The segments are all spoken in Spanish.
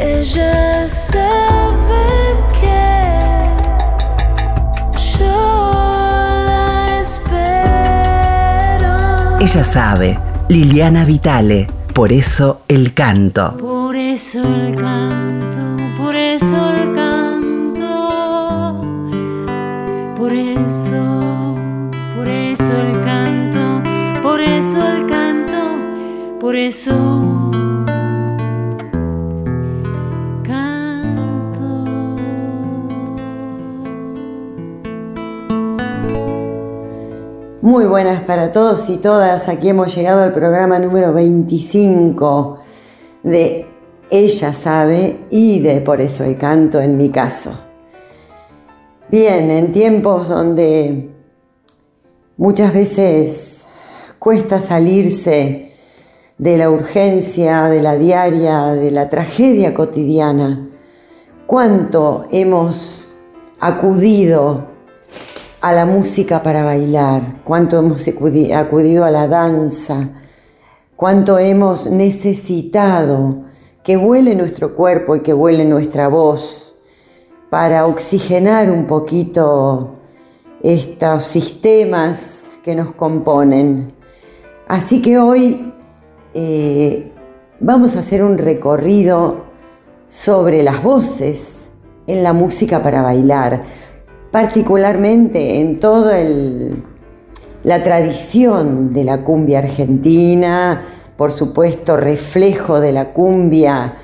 ella sabe que yo la espero. Ella sabe, Liliana Vitale, por eso el canto. Por eso el canto, por eso el canto, por eso, por eso el canto, por eso el canto, por eso Muy buenas para todos y todas. Aquí hemos llegado al programa número 25 de Ella sabe y de Por eso el canto en mi caso. Bien, en tiempos donde muchas veces cuesta salirse de la urgencia, de la diaria, de la tragedia cotidiana, cuánto hemos acudido a la música para bailar, cuánto hemos acudi- acudido a la danza, cuánto hemos necesitado que vuele nuestro cuerpo y que vuele nuestra voz para oxigenar un poquito estos sistemas que nos componen. Así que hoy eh, vamos a hacer un recorrido sobre las voces en la música para bailar, particularmente en toda la tradición de la cumbia argentina, por supuesto reflejo de la cumbia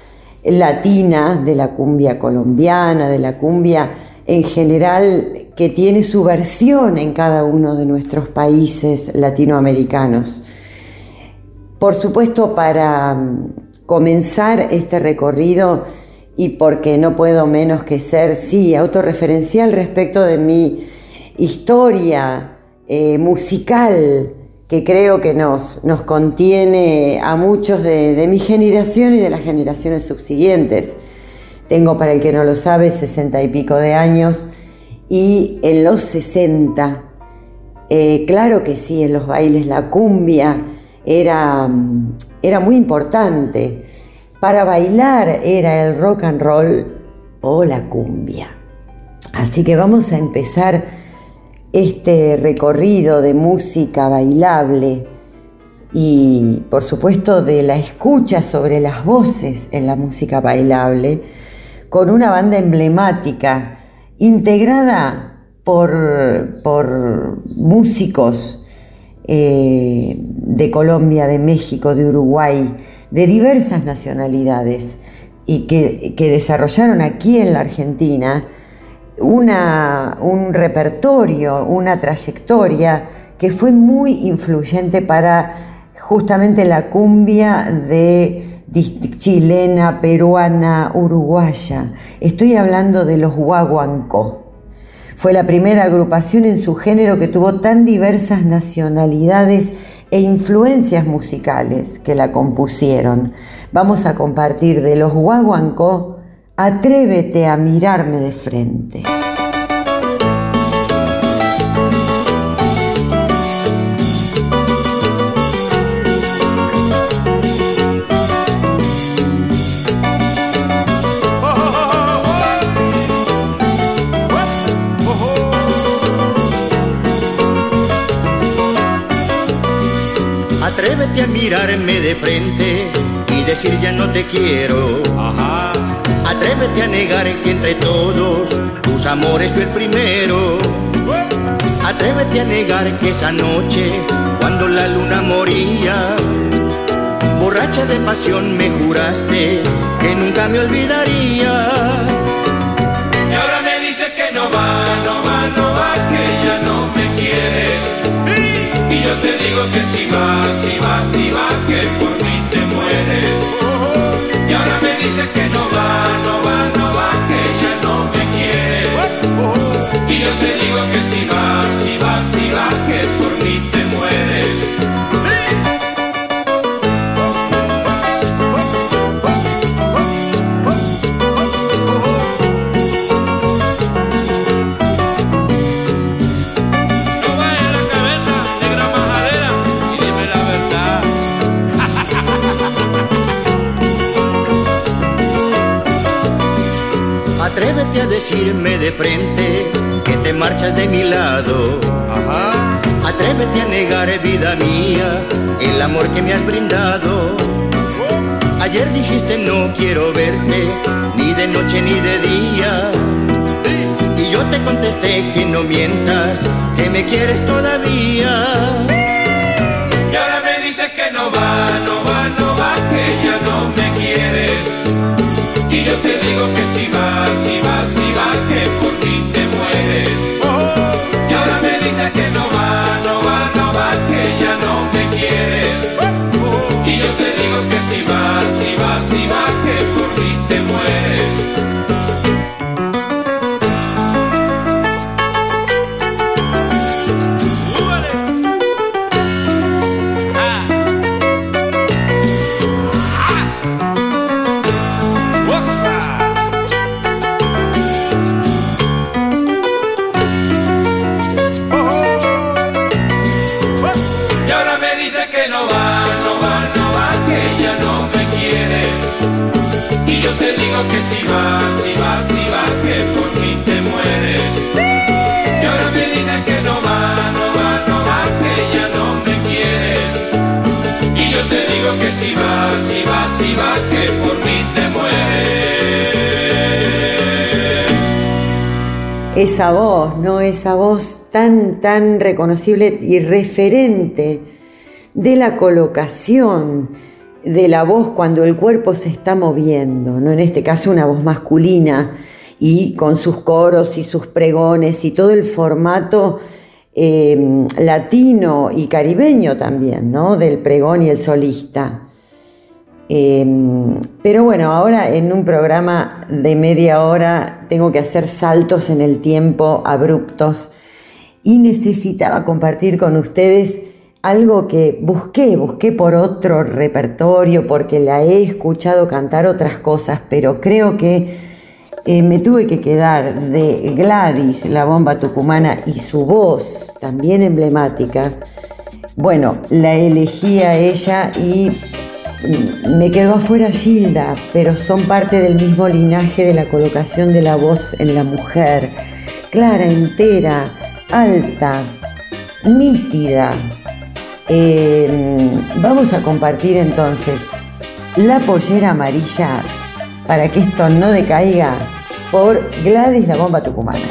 latina, de la cumbia colombiana, de la cumbia en general que tiene su versión en cada uno de nuestros países latinoamericanos. Por supuesto, para mm, comenzar este recorrido y porque no puedo menos que ser, sí, autorreferencial respecto de mi historia eh, musical, que creo que nos, nos contiene a muchos de, mi generación y de las generaciones subsiguientes. Tengo, para el que no lo sabe, sesenta y pico de años y en los 60, eh, claro que sí, en los bailes la cumbia era, era muy importante. Para bailar era el rock and roll o la cumbia. Así que vamos a empezar este recorrido de música bailable y por supuesto de la escucha sobre las voces en la música bailable con una banda emblemática integrada por, por músicos eh, de Colombia, de México, de Uruguay, de diversas nacionalidades y que, que desarrollaron aquí en la Argentina una, un repertorio, una trayectoria que fue muy influyente para justamente la cumbia de chilena, peruana, uruguaya. Estoy hablando de los guaguancó. Fue la primera agrupación en su género que tuvo tan diversas nacionalidades e influencias musicales que la compusieron. Vamos a compartir de los guaguancó Atrévete a mirarme de frente. A mirarme de frente y decir ya no te quiero. Ajá. Atrévete a negar que entre todos tus amores fui el primero. Atrévete a negar que esa noche, cuando la luna moría, borracha de pasión me juraste que nunca me olvidaría. Y ahora me dices que no va, Y yo te digo que si va, si va, si va, que por mí te mueres. Y ahora me dices que no va, no va, no decirme de frente que te marchas de mi lado. Ajá. Atrévete a negar, vida mía, el amor que me has brindado. Ayer dijiste no quiero verte, ni de noche ni de día. Y yo te contesté que no mientas, que me quieres todavía. Esa voz, ¿no? Esa voz tan, tan reconocible y referente de la colocación de la voz cuando el cuerpo se está moviendo, ¿no? En este caso una voz masculina y con sus coros y sus pregones y todo el formato eh, latino y caribeño también, ¿no? Del pregón y el solista. Eh, pero bueno, ahora en un programa de media hora tengo que hacer saltos en el tiempo abruptos y necesitaba compartir con ustedes algo que busqué, busqué por otro repertorio porque la he escuchado cantar otras cosas, pero creo que eh, me tuve que quedar de Gladys, la bomba tucumana, y su voz, también emblemática. Bueno, la elegí a ella y me quedó afuera Gilda, pero son parte del mismo linaje de la colocación de la voz en la mujer. Clara, entera, alta, nítida. Eh, vamos a compartir entonces la pollera amarilla para que esto no decaiga por Gladys la bomba tucumana.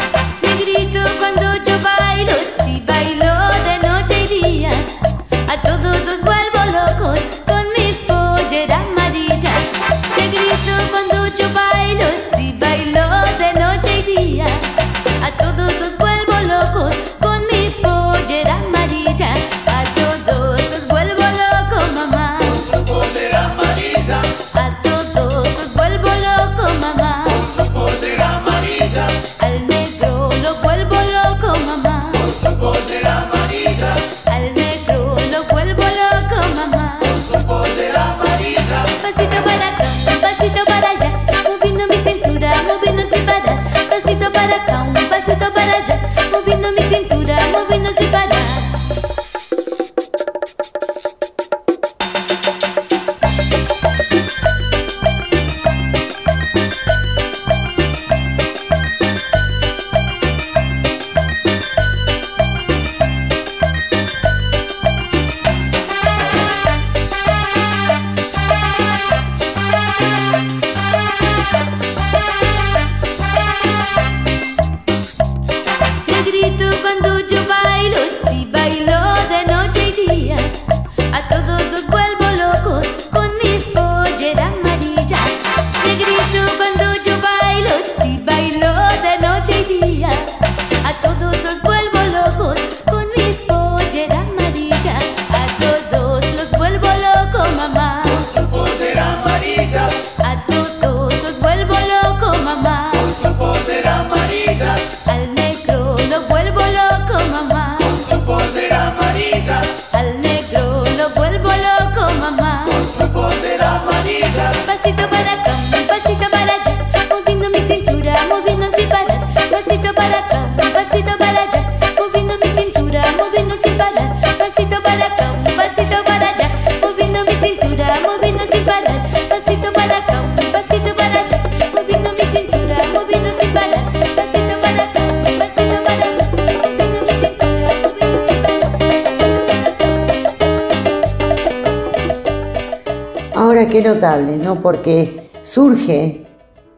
¿No? Porque surge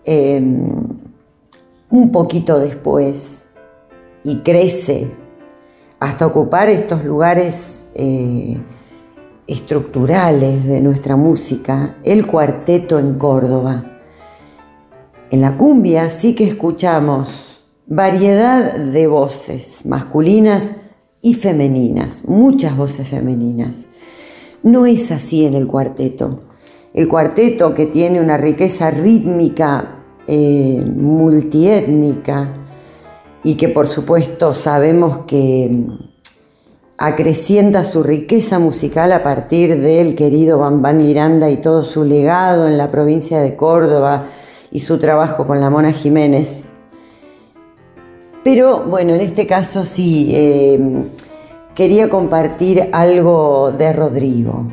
eh, un poquito después y crece hasta ocupar estos lugares eh, estructurales de nuestra música, el cuarteto en Córdoba. En la cumbia sí que escuchamos variedad de voces masculinas y femeninas, muchas voces femeninas. No es así en el cuarteto. El cuarteto que tiene una riqueza rítmica eh, multiétnica y que por supuesto sabemos que acrecienta su riqueza musical a partir del querido Bambán Miranda y todo su legado en la provincia de Córdoba y su trabajo con la Mona Jiménez. Pero bueno, en este caso sí, eh, quería compartir algo de Rodrigo.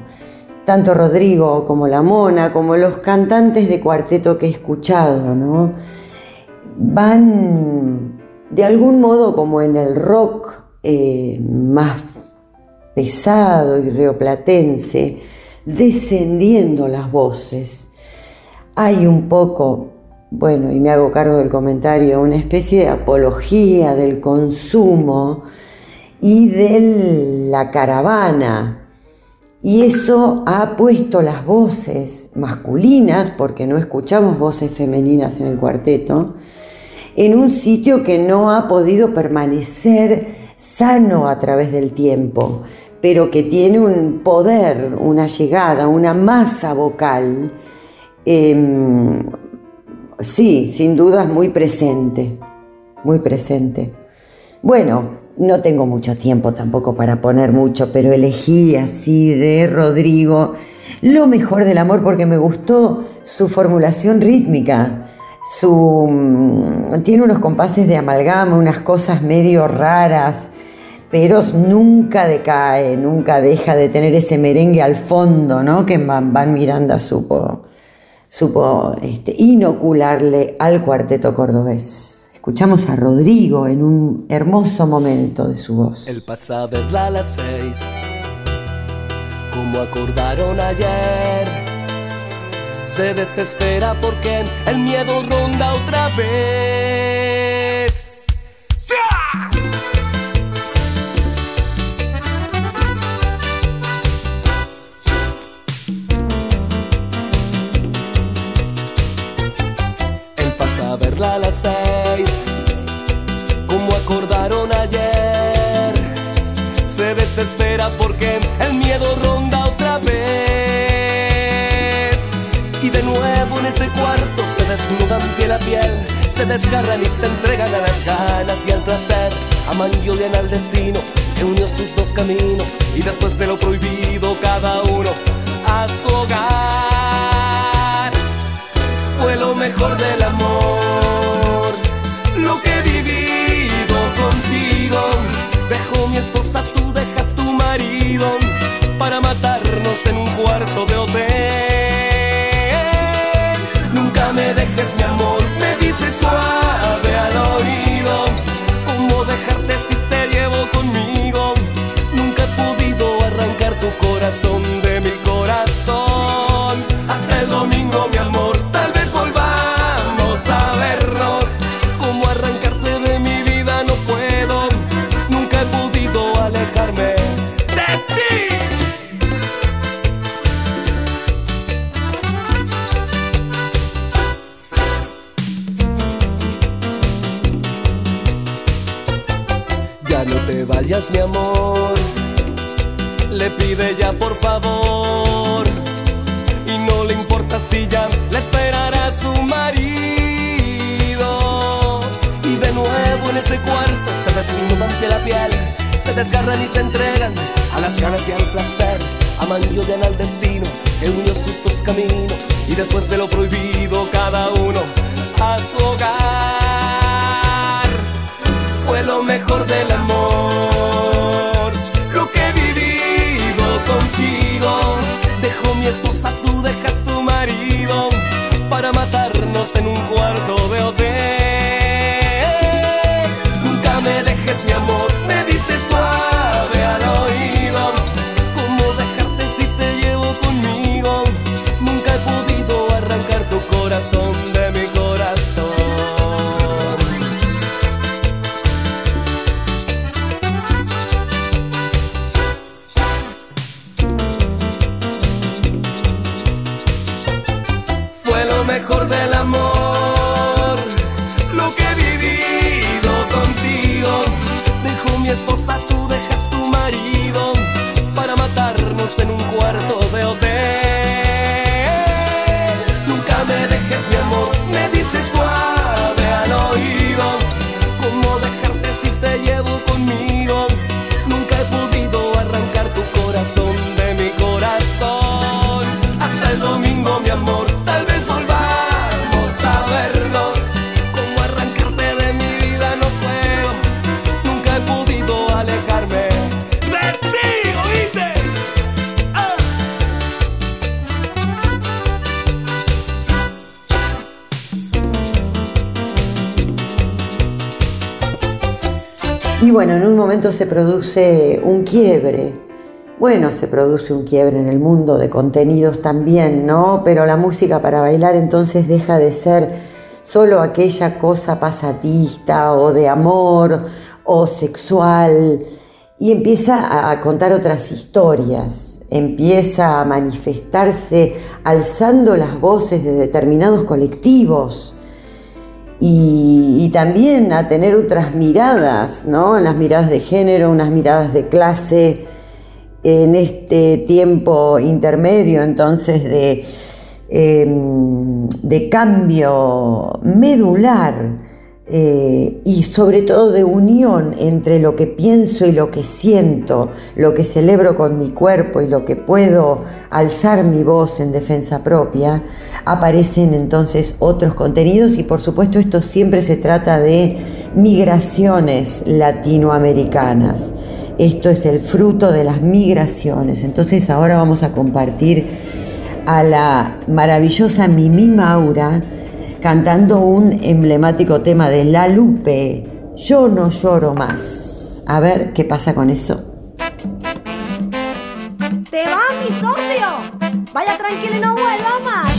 Tanto Rodrigo como la Mona, como los cantantes de cuarteto que he escuchado, ¿no? Van de algún modo como en el rock eh, más pesado y rioplatense, descendiendo las voces. Hay un poco, bueno, y me hago cargo del comentario, una especie de apología del consumo y de la caravana. Y eso ha puesto las voces masculinas, porque no escuchamos voces femeninas en el cuarteto, en un sitio que no ha podido permanecer sano a través del tiempo pero que tiene un poder, una llegada, una masa vocal, em, sí, sin dudas muy presente, muy presente. Bueno, no tengo mucho tiempo tampoco para poner mucho, pero elegí así de Rodrigo lo mejor del amor porque me gustó su formulación rítmica. Su, mm, tiene unos compases de amalgama, unas cosas medio raras pero nunca decae, nunca deja de tener ese merengue al fondo, ¿no? Que Van Miranda supo, supo este, inocularle al cuarteto cordobés. Escuchamos a Rodrigo en un hermoso momento de su voz. El pasado es a las seis, como acordaron ayer. Se desespera porque el miedo ronda otra vez. a las seis, acordaron ayer. Se desespera porque el miedo ronda otra vez. Y de nuevo en ese cuarto se desnudan piel a piel, se desgarran y se entregan a las ganas y al placer. Aman y odian al destino que unió sus dos caminos y después de lo prohibido cada uno a su hogar. Fue lo mejor del Le pide ya por favor. Y no le importa si ya la esperará su marido. Y de nuevo en ese cuarto se desnudan ante la piel. Se desgarran y se entregan a las ganas y al placer. Aman y odian al destino que unió sus dos caminos. Y después de lo prohibido, cada uno a su hogar fue lo mejor del amor. Dejo mi esposa, tú dejas tu marido para matarnos en un cuarto de hotel. Bueno, en un momento se produce un quiebre. Bueno, se produce un quiebre en el mundo de contenidos también, ¿no? Pero la música para bailar entonces deja de ser solo aquella cosa pasatista o de amor o sexual y empieza a contar otras historias, empieza a manifestarse alzando las voces de determinados colectivos y, también a tener otras miradas, ¿no? Unas miradas de género, unas miradas de clase, en este tiempo intermedio entonces de, eh, de cambio medular eh, y sobre todo de unión entre lo que pienso y lo que siento, lo que celebro con mi cuerpo y lo que puedo alzar mi voz en defensa propia, aparecen entonces otros contenidos y por supuesto esto siempre se trata de migraciones latinoamericanas. Esto es el fruto de las migraciones. Entonces ahora vamos a compartir a la maravillosa Mimi Maura cantando un emblemático tema de La Lupe, Yo no lloro más. A ver qué pasa con eso. ¡Te va, mi socio! Vaya tranquilo y no vuelva más.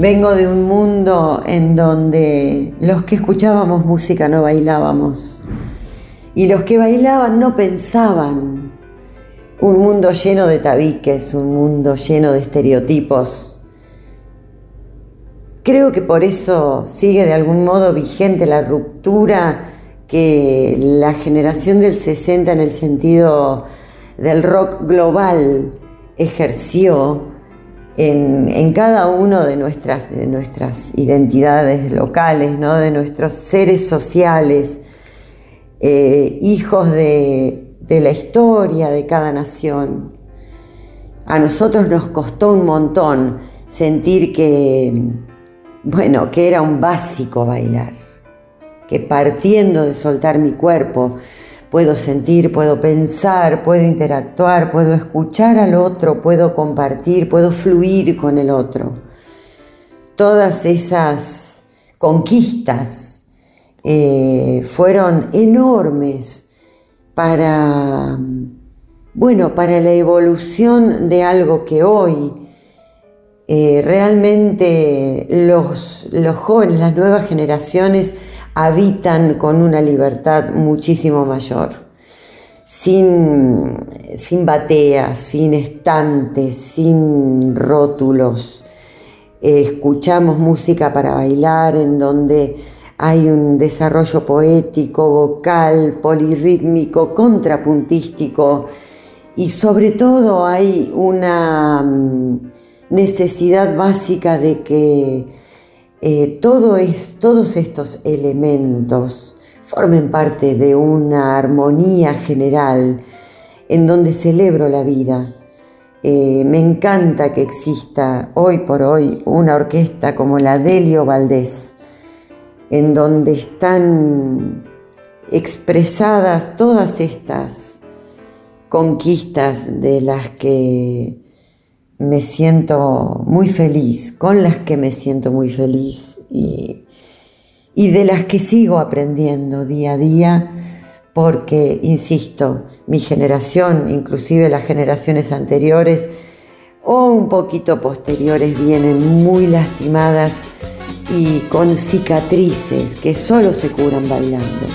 Vengo de un mundo en donde los que escuchábamos música no bailábamos y los que bailaban no pensaban. Un mundo lleno de tabiques, un mundo lleno de estereotipos. Creo que por eso sigue de algún modo vigente la ruptura que la generación del 60 en el sentido del rock global ejerció en, cada uno de nuestras, de nuestras identidades locales, ¿no? de nuestros seres sociales, eh, hijos de, de la historia de cada nación. A nosotros nos costó un montón sentir que, bueno, que era un básico bailar, que partiendo de soltar mi cuerpo, Puedo sentir, puedo pensar, puedo interactuar, puedo escuchar al otro, puedo compartir, puedo fluir con el otro. Todas esas conquistas eh, fueron enormes para, bueno, para la evolución de algo que hoy eh, realmente los, los jóvenes, las nuevas generaciones, habitan con una libertad muchísimo mayor, sin, sin bateas, sin estantes, sin rótulos. escuchamos música para bailar en donde hay un desarrollo poético, vocal, polirrítmico, contrapuntístico y sobre todo hay una mm, necesidad básica de que eh, todo es, todos estos elementos formen parte de una armonía general en donde celebro la vida. Eh, me encanta que exista hoy por hoy una orquesta como la Delio Valdés, en donde están expresadas todas estas conquistas de las que me siento muy feliz, con las que me siento muy feliz y, de las que sigo aprendiendo día a día porque, insisto, mi generación, inclusive las generaciones anteriores o un poquito posteriores, vienen muy lastimadas y con cicatrices que solo se curan bailando.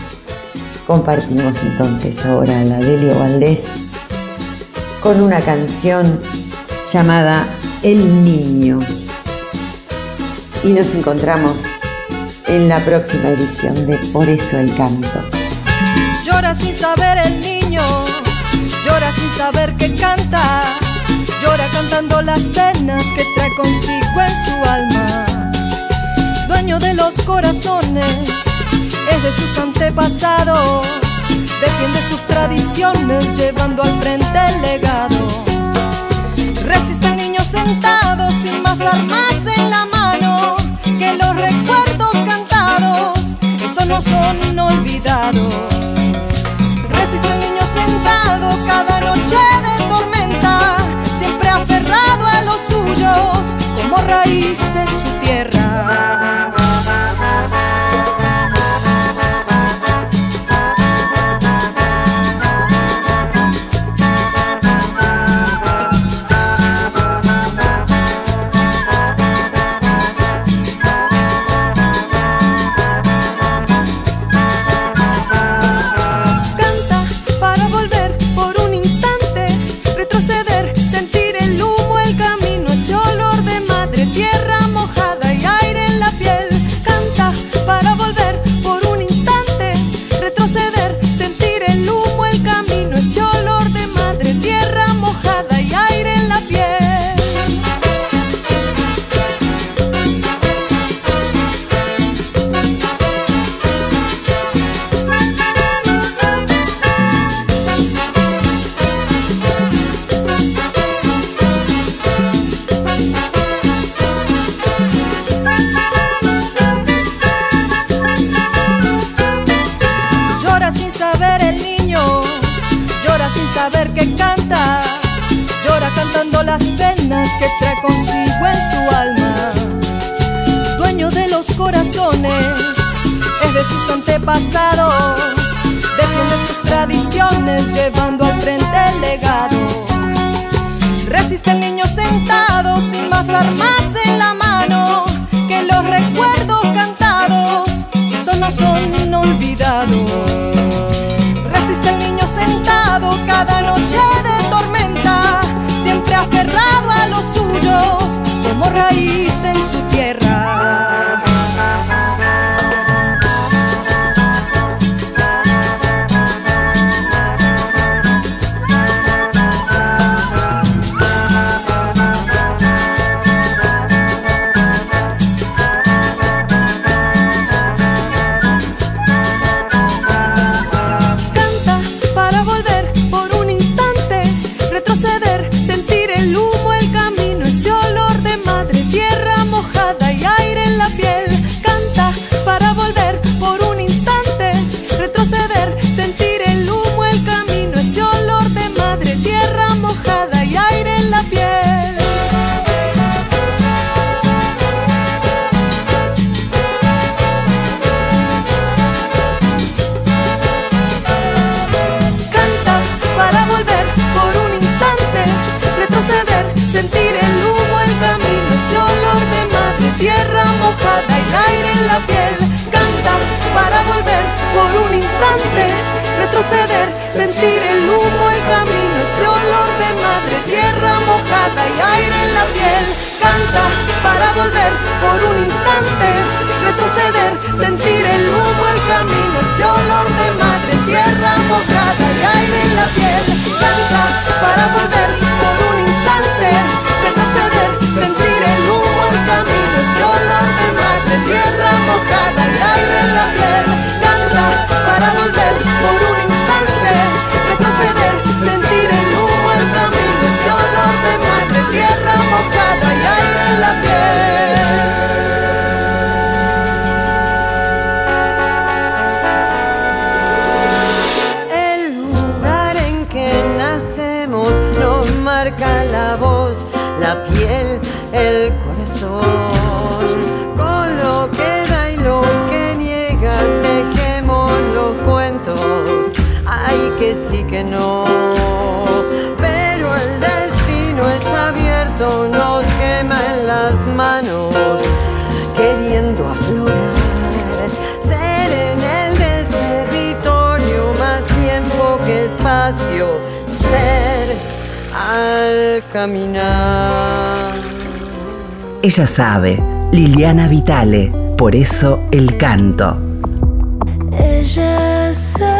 Compartimos entonces ahora la Delio Valdés con una canción llamada El Niño. Y nos encontramos en la próxima edición de Por eso el canto. Llora sin saber el niño, llora sin saber que canta, llora cantando las penas que trae consigo en su alma. Dueño de los corazones, es de sus antepasados, defiende sus tradiciones llevando al frente el legado Resiste el niño sentado sin más armas en la mano que los recuerdos cantados, esos no son olvidados. Resiste el niño sentado cada noche de tormenta, siempre aferrado a los suyos como raíz en su tierra. Resiste el niño sentado sin más armas en la mano que los recuerdos cantados, esos no son olvidados. Resiste el niño sentado cada noche de tormenta, siempre aferrado a los suyos, como raíz mojada, el aire en la piel. Canta para volver por un instante, retroceder, sentir el humo, el camino, ese olor de madre tierra mojada y aire en la piel. Canta para volver por un instante, retroceder, sentir el humo, el camino, ese olor de madre tierra mojada y aire en la piel. Canta para volver por un instante, retroceder, sentir el humo, el camino, ese olor de madre tierra mojada y aire en la piel. Canta para volver por un instante, retroceder, sentir el humo, el camino, ese olor de madre tierra mojada y aire en la piel. El lugar en que nacemos nos marca la voz, la piel, el corazón. Sí que no. Pero el destino es abierto, nos quema en las manos, queriendo aflorar. Ser en el desterritorio más tiempo que espacio. Ser al caminar. Ella sabe, Liliana Vitale, por eso el canto. Ella sabe